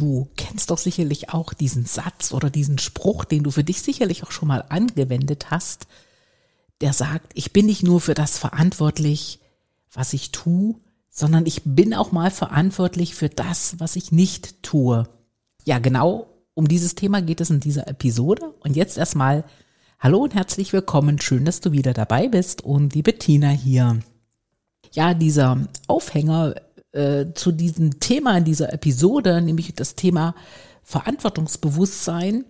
Du kennst doch sicherlich auch diesen Satz oder diesen Spruch, den du für dich sicherlich auch schon mal angewendet hast, der sagt, ich bin nicht nur für das verantwortlich, was ich tue, sondern ich bin auch mal verantwortlich für das, was ich nicht tue. Ja, genau um dieses Thema geht es in dieser Episode. Und jetzt erstmal Hallo und herzlich willkommen. Schön, dass du wieder dabei bist und die Bettina hier. Ja, dieser Aufhänger äh, zu diesem Thema in dieser Episode, nämlich das Thema Verantwortungsbewusstsein,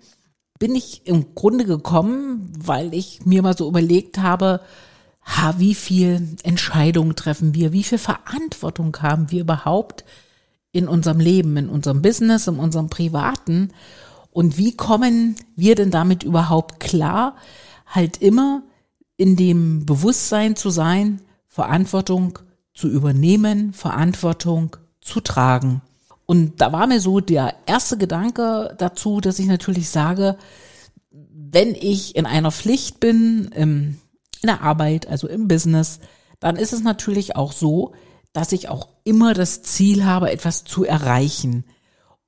bin ich im Grunde gekommen, weil ich mir mal so überlegt habe, ha, wie viel Entscheidungen treffen wir, wie viel Verantwortung haben wir überhaupt in unserem Leben, in unserem Business, in unserem Privaten? Und wie kommen wir denn damit überhaupt klar, halt immer in dem Bewusstsein zu sein, Verantwortung zu übernehmen, Verantwortung zu tragen. Und da war mir so der erste Gedanke dazu, dass ich natürlich sage, wenn ich in einer Pflicht bin, in der Arbeit, also im Business, dann ist es natürlich auch so, dass ich auch immer das Ziel habe, etwas zu erreichen.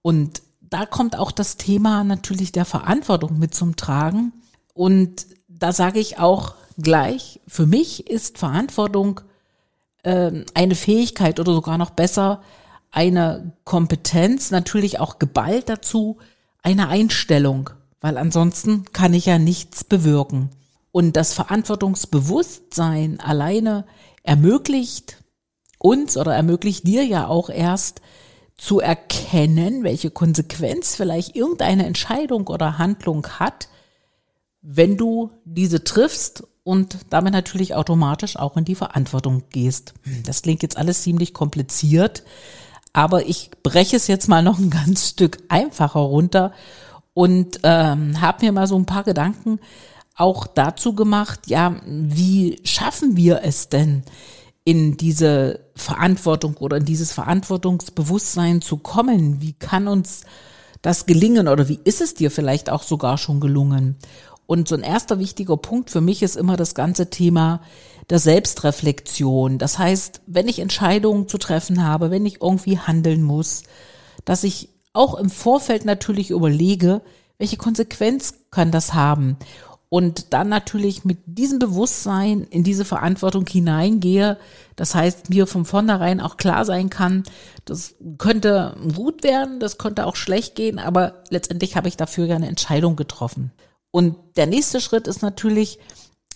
Und da kommt auch das Thema natürlich der Verantwortung mit zum Tragen. Und da sage ich auch gleich, für mich ist Verantwortung äh, eine Fähigkeit oder sogar noch besser eine Kompetenz, natürlich auch geballt dazu, eine Einstellung, weil ansonsten kann ich ja nichts bewirken. Und das Verantwortungsbewusstsein alleine ermöglicht uns oder ermöglicht dir ja auch erst zu erkennen, welche Konsequenz vielleicht irgendeine Entscheidung oder Handlung hat, wenn du diese triffst und damit natürlich automatisch auch in die Verantwortung gehst. Das klingt jetzt alles ziemlich kompliziert, aber ich breche es jetzt mal noch ein ganz Stück einfacher runter und ähm, habe mir mal so ein paar Gedanken auch dazu gemacht, ja, wie schaffen wir es denn, in diese Verantwortung oder in dieses Verantwortungsbewusstsein zu kommen? Wie kann uns das gelingen oder wie ist es dir vielleicht auch sogar schon gelungen? Und so ein erster wichtiger Punkt für mich ist immer das ganze Thema der Selbstreflexion. Das heißt, wenn ich Entscheidungen zu treffen habe, wenn ich irgendwie handeln muss, dass ich auch im Vorfeld natürlich überlege, welche Konsequenz kann das haben? Und dann natürlich mit diesem Bewusstsein in diese Verantwortung hineingehe. Das heißt, mir von vornherein auch klar sein kann, das könnte gut werden, das könnte auch schlecht gehen, aber letztendlich habe ich dafür ja eine Entscheidung getroffen. Und der nächste Schritt ist natürlich,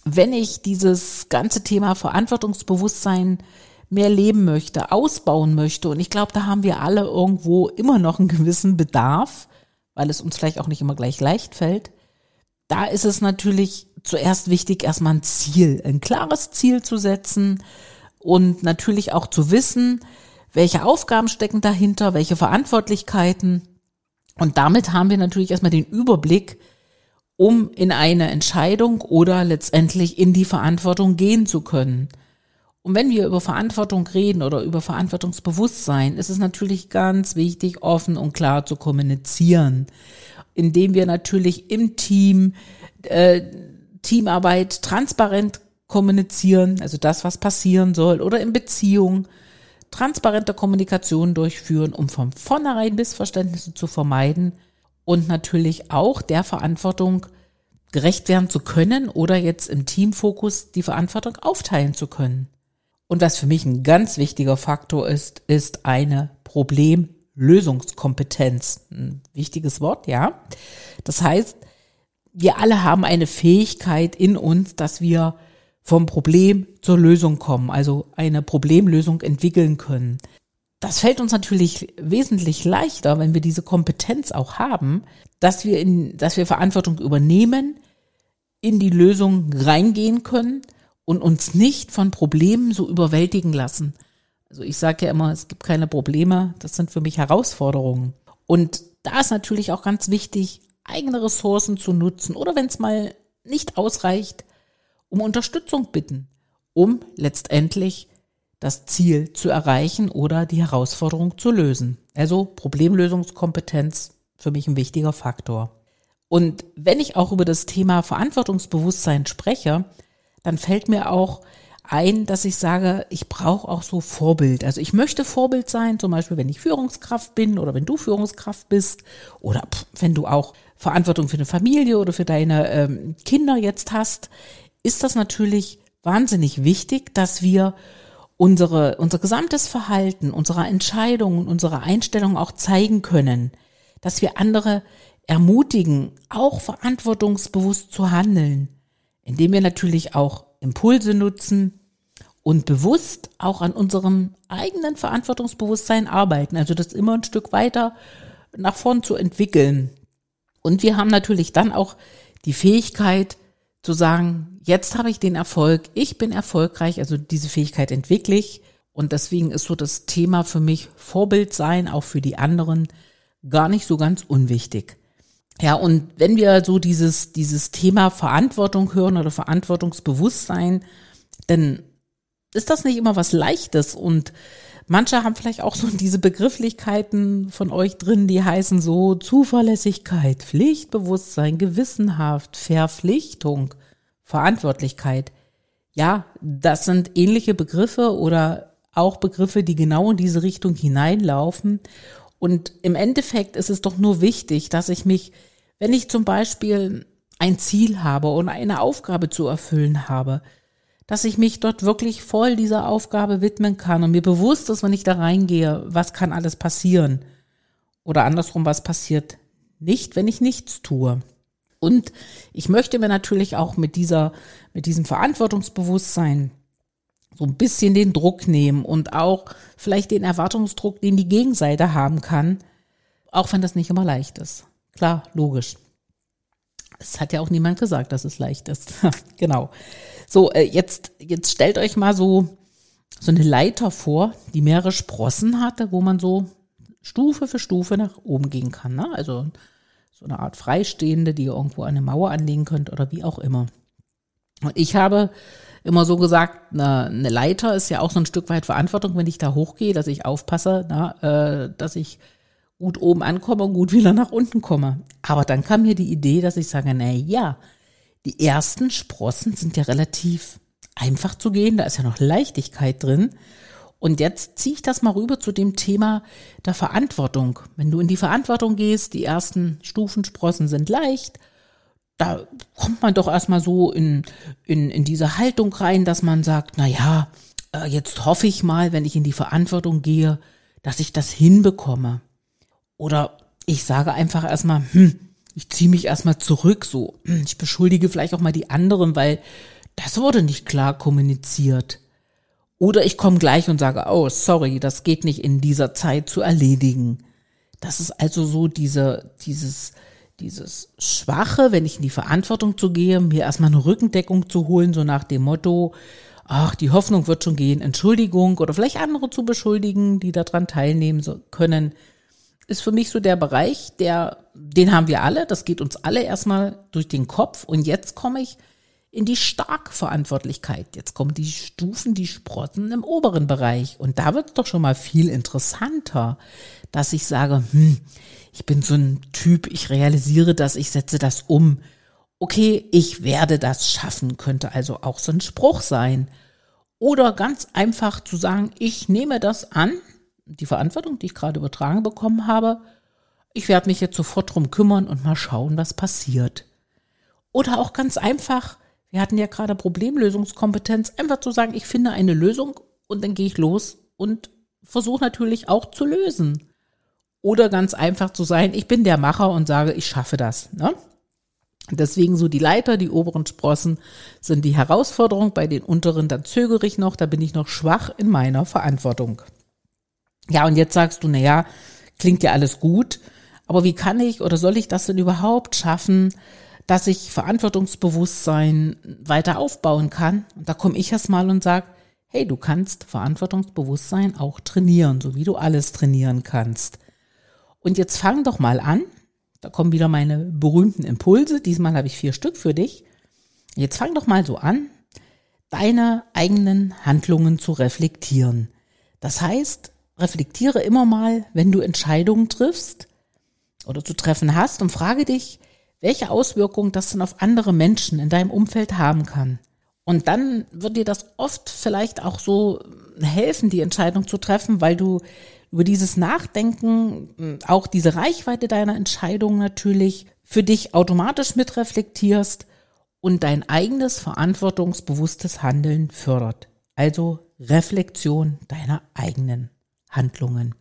wenn ich dieses ganze Thema Verantwortungsbewusstsein mehr leben möchte, ausbauen möchte, und ich glaube, da haben wir alle irgendwo immer noch einen gewissen Bedarf, weil es uns vielleicht auch nicht immer gleich leicht fällt, da ist es natürlich zuerst wichtig, erstmal ein Ziel, ein klares Ziel zu setzen und natürlich auch zu wissen, welche Aufgaben stecken dahinter, welche Verantwortlichkeiten. Und damit haben wir natürlich erstmal den Überblick, um in eine Entscheidung oder letztendlich in die Verantwortung gehen zu können. Und wenn wir über Verantwortung reden oder über Verantwortungsbewusstsein, ist es natürlich ganz wichtig, offen und klar zu kommunizieren, indem wir natürlich im Team äh, Teamarbeit transparent kommunizieren, also das, was passieren soll, oder in Beziehung transparente Kommunikation durchführen, um von vornherein Missverständnisse zu vermeiden und natürlich auch der Verantwortung gerecht werden zu können oder jetzt im Teamfokus die Verantwortung aufteilen zu können. Und was für mich ein ganz wichtiger Faktor ist, ist eine Problemlösungskompetenz. Ein wichtiges Wort, ja. Das heißt, wir alle haben eine Fähigkeit in uns, dass wir vom Problem zur Lösung kommen, also eine Problemlösung entwickeln können. Das fällt uns natürlich wesentlich leichter, wenn wir diese Kompetenz auch haben, dass wir in, dass wir Verantwortung übernehmen, in die Lösung reingehen können und uns nicht von Problemen so überwältigen lassen. Also ich sage ja immer, es gibt keine Probleme, das sind für mich Herausforderungen. Und da ist natürlich auch ganz wichtig, eigene Ressourcen zu nutzen oder wenn es mal nicht ausreicht, um Unterstützung bitten, um letztendlich das Ziel zu erreichen oder die Herausforderung zu lösen. Also Problemlösungskompetenz für mich ein wichtiger Faktor. Und wenn ich auch über das Thema Verantwortungsbewusstsein spreche, dann fällt mir auch ein, dass ich sage, ich brauche auch so Vorbild. Also ich möchte Vorbild sein, zum Beispiel, wenn ich Führungskraft bin oder wenn du Führungskraft bist oder wenn du auch Verantwortung für eine Familie oder für deine ähm, Kinder jetzt hast, ist das natürlich wahnsinnig wichtig, dass wir unsere, unser gesamtes Verhalten, unsere Entscheidungen, unsere Einstellungen auch zeigen können, dass wir andere ermutigen, auch verantwortungsbewusst zu handeln, indem wir natürlich auch Impulse nutzen und bewusst auch an unserem eigenen Verantwortungsbewusstsein arbeiten, also das immer ein Stück weiter nach vorn zu entwickeln. Und wir haben natürlich dann auch die Fähigkeit zu sagen, jetzt habe ich den Erfolg, ich bin erfolgreich, also diese Fähigkeit entwickle ich. Und deswegen ist so das Thema für mich Vorbild sein, auch für die anderen, gar nicht so ganz unwichtig. Ja, und wenn wir so dieses, dieses Thema Verantwortung hören oder Verantwortungsbewusstsein, dann ist das nicht immer was Leichtes und manche haben vielleicht auch so diese Begrifflichkeiten von euch drin, die heißen so Zuverlässigkeit, Pflichtbewusstsein, Gewissenhaft, Verpflichtung, Verantwortlichkeit. Ja, das sind ähnliche Begriffe oder auch Begriffe, die genau in diese Richtung hineinlaufen. Und im Endeffekt ist es doch nur wichtig, dass ich mich, wenn ich zum Beispiel ein Ziel habe und eine Aufgabe zu erfüllen habe, dass ich mich dort wirklich voll dieser Aufgabe widmen kann und mir bewusst ist, wenn ich da reingehe, was kann alles passieren. Oder andersrum, was passiert nicht, wenn ich nichts tue. Und ich möchte mir natürlich auch mit dieser, mit diesem Verantwortungsbewusstsein so ein bisschen den Druck nehmen und auch vielleicht den Erwartungsdruck, den die Gegenseite haben kann, auch wenn das nicht immer leicht ist. Klar, logisch. Es hat ja auch niemand gesagt, dass es leicht ist. genau. So, äh, jetzt, jetzt stellt euch mal so, so eine Leiter vor, die mehrere Sprossen hatte, wo man so Stufe für Stufe nach oben gehen kann. Ne? Also so eine Art Freistehende, die ihr irgendwo an eine Mauer anlegen könnt oder wie auch immer. Und ich habe immer so gesagt, eine, eine Leiter ist ja auch so ein Stück weit Verantwortung, wenn ich da hochgehe, dass ich aufpasse, na, äh, dass ich gut oben ankomme und gut wieder nach unten komme. Aber dann kam mir die Idee, dass ich sage, na ja, die ersten Sprossen sind ja relativ einfach zu gehen, da ist ja noch Leichtigkeit drin. Und jetzt ziehe ich das mal rüber zu dem Thema der Verantwortung. Wenn du in die Verantwortung gehst, die ersten Stufensprossen sind leicht, da kommt man doch erstmal so in, in, in diese Haltung rein, dass man sagt, na ja, äh, jetzt hoffe ich mal, wenn ich in die Verantwortung gehe, dass ich das hinbekomme. Oder ich sage einfach erstmal, hm, ich ziehe mich erstmal zurück, so. Hm, ich beschuldige vielleicht auch mal die anderen, weil das wurde nicht klar kommuniziert. Oder ich komme gleich und sage, oh, sorry, das geht nicht in dieser Zeit zu erledigen. Das ist also so diese, dieses, dieses Schwache, wenn ich in die Verantwortung zu gehe, mir erstmal eine Rückendeckung zu holen, so nach dem Motto, ach, die Hoffnung wird schon gehen, Entschuldigung oder vielleicht andere zu beschuldigen, die daran teilnehmen können, ist für mich so der Bereich, der, den haben wir alle, das geht uns alle erstmal durch den Kopf und jetzt komme ich in die Starkverantwortlichkeit. Jetzt kommen die Stufen, die Sprossen im oberen Bereich und da wird es doch schon mal viel interessanter, dass ich sage, hm, ich bin so ein Typ, ich realisiere das, ich setze das um. Okay, ich werde das schaffen, könnte also auch so ein Spruch sein. Oder ganz einfach zu sagen, ich nehme das an, die Verantwortung, die ich gerade übertragen bekommen habe. Ich werde mich jetzt sofort drum kümmern und mal schauen, was passiert. Oder auch ganz einfach, wir hatten ja gerade Problemlösungskompetenz, einfach zu sagen, ich finde eine Lösung und dann gehe ich los und versuche natürlich auch zu lösen. Oder ganz einfach zu sein, ich bin der Macher und sage, ich schaffe das. Ne? Deswegen so die Leiter, die oberen Sprossen sind die Herausforderung. Bei den unteren, dann zögere ich noch, da bin ich noch schwach in meiner Verantwortung. Ja, und jetzt sagst du, na ja, klingt ja alles gut, aber wie kann ich oder soll ich das denn überhaupt schaffen, dass ich Verantwortungsbewusstsein weiter aufbauen kann? Und da komme ich erst mal und sage, hey, du kannst Verantwortungsbewusstsein auch trainieren, so wie du alles trainieren kannst. Und jetzt fang doch mal an. Da kommen wieder meine berühmten Impulse. Diesmal habe ich vier Stück für dich. Jetzt fang doch mal so an, deine eigenen Handlungen zu reflektieren. Das heißt, reflektiere immer mal, wenn du Entscheidungen triffst oder zu treffen hast und frage dich, welche Auswirkungen das dann auf andere Menschen in deinem Umfeld haben kann. Und dann wird dir das oft vielleicht auch so helfen, die Entscheidung zu treffen, weil du über dieses Nachdenken auch diese Reichweite deiner Entscheidung natürlich für dich automatisch mitreflektierst und dein eigenes verantwortungsbewusstes Handeln fördert. Also Reflexion deiner eigenen Handlungen.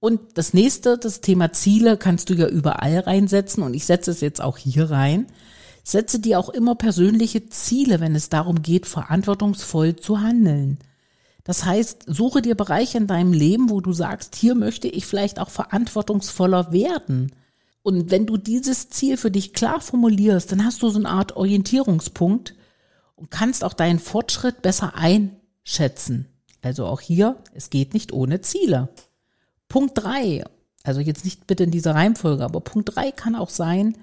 Und das nächste, das Thema Ziele, kannst du ja überall reinsetzen und ich setze es jetzt auch hier rein. Setze dir auch immer persönliche Ziele, wenn es darum geht, verantwortungsvoll zu handeln. Das heißt, suche dir Bereiche in deinem Leben, wo du sagst, hier möchte ich vielleicht auch verantwortungsvoller werden. Und wenn du dieses Ziel für dich klar formulierst, dann hast du so eine Art Orientierungspunkt und kannst auch deinen Fortschritt besser einschätzen. Also auch hier, es geht nicht ohne Ziele. Punkt drei, also jetzt nicht bitte in dieser Reihenfolge, aber Punkt drei kann auch sein,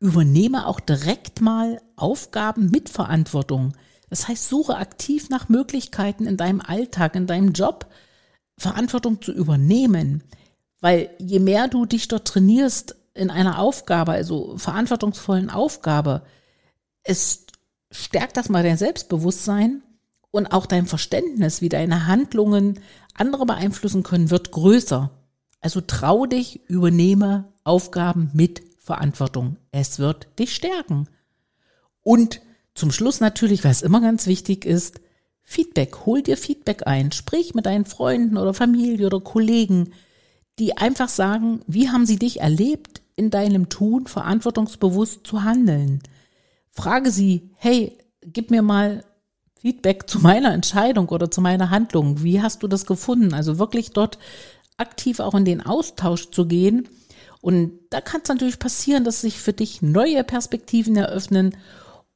übernehme auch direkt mal Aufgaben mit Verantwortung. Das heißt, suche aktiv nach Möglichkeiten in deinem Alltag, in deinem Job, Verantwortung zu übernehmen. Weil je mehr du dich dort trainierst in einer Aufgabe, also verantwortungsvollen Aufgabe, es stärkt das mal dein Selbstbewusstsein und auch dein Verständnis, wie deine Handlungen andere beeinflussen können, wird größer. Also trau dich, übernehme Aufgaben mit Verantwortung. Es wird dich stärken. Und zum Schluss natürlich, was immer ganz wichtig ist, Feedback. Hol dir Feedback ein. Sprich mit deinen Freunden oder Familie oder Kollegen, die einfach sagen, wie haben sie dich erlebt, in deinem Tun verantwortungsbewusst zu handeln. Frage sie, hey, gib mir mal Feedback zu meiner Entscheidung oder zu meiner Handlung. Wie hast du das gefunden? Also wirklich dort aktiv auch in den Austausch zu gehen und da kann es natürlich passieren, dass sich für dich neue Perspektiven eröffnen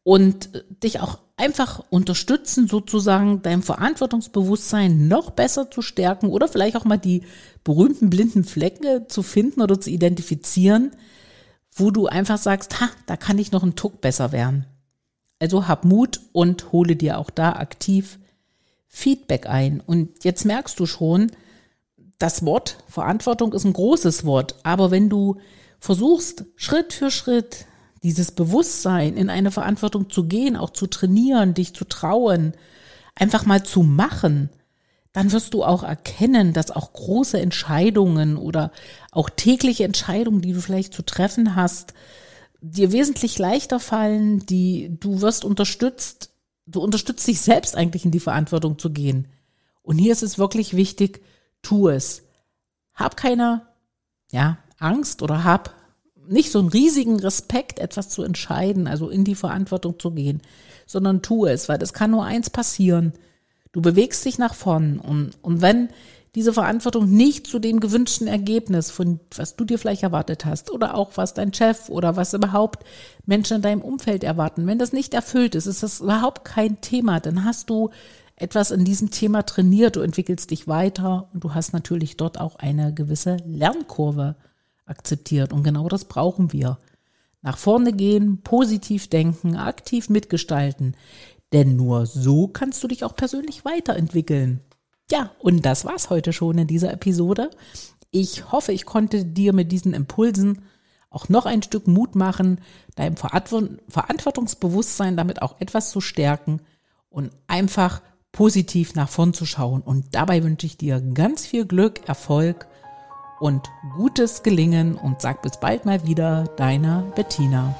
und äh, dich auch einfach unterstützen, sozusagen dein Verantwortungsbewusstsein noch besser zu stärken oder vielleicht auch mal die berühmten blinden Flecke zu finden oder zu identifizieren, wo du einfach sagst, ha, da kann ich noch einen Tuck besser werden. Also hab Mut und hole dir auch da aktiv Feedback ein. Und jetzt merkst du schon, das Wort Verantwortung ist ein großes Wort, aber wenn du versuchst, Schritt für Schritt dieses Bewusstsein in eine Verantwortung zu gehen, auch zu trainieren, dich zu trauen, einfach mal zu machen, dann wirst du auch erkennen, dass auch große Entscheidungen oder auch tägliche Entscheidungen, die du vielleicht zu treffen hast, dir wesentlich leichter fallen, die du wirst unterstützt, du unterstützt dich selbst eigentlich in die Verantwortung zu gehen. Und hier ist es wirklich wichtig, tu es. Hab keine, ja, Angst oder hab nicht so einen riesigen Respekt, etwas zu entscheiden, also in die Verantwortung zu gehen, sondern tu es, weil es kann nur eins passieren. Du bewegst dich nach vorn und, und wenn diese Verantwortung nicht zu dem gewünschten Ergebnis, von was du dir vielleicht erwartet hast, oder auch was dein Chef oder was überhaupt Menschen in deinem Umfeld erwarten, wenn das nicht erfüllt ist, ist das überhaupt kein Thema, dann hast du etwas in diesem Thema trainiert, du entwickelst dich weiter und du hast natürlich dort auch eine gewisse Lernkurve akzeptiert. Und genau das brauchen wir. Nach vorne gehen, positiv denken, aktiv mitgestalten. Denn nur so kannst du dich auch persönlich weiterentwickeln. Ja, und das war's heute schon in dieser Episode. Ich hoffe, ich konnte dir mit diesen Impulsen auch noch ein Stück Mut machen, deinem Verantwortungsbewusstsein damit auch etwas zu stärken und einfach positiv nach vorn zu schauen. Und dabei wünsche ich dir ganz viel Glück, Erfolg und gutes Gelingen und sag bis bald mal wieder, deine Bettina.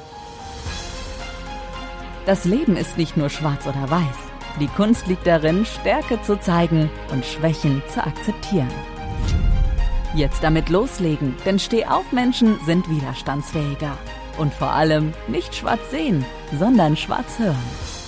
Das Leben ist nicht nur schwarz oder weiß. Die Kunst liegt darin, Stärke zu zeigen und Schwächen zu akzeptieren. Jetzt damit loslegen, denn Stehaufmenschen sind widerstandsfähiger. Und vor allem nicht schwarz sehen, sondern schwarz hören.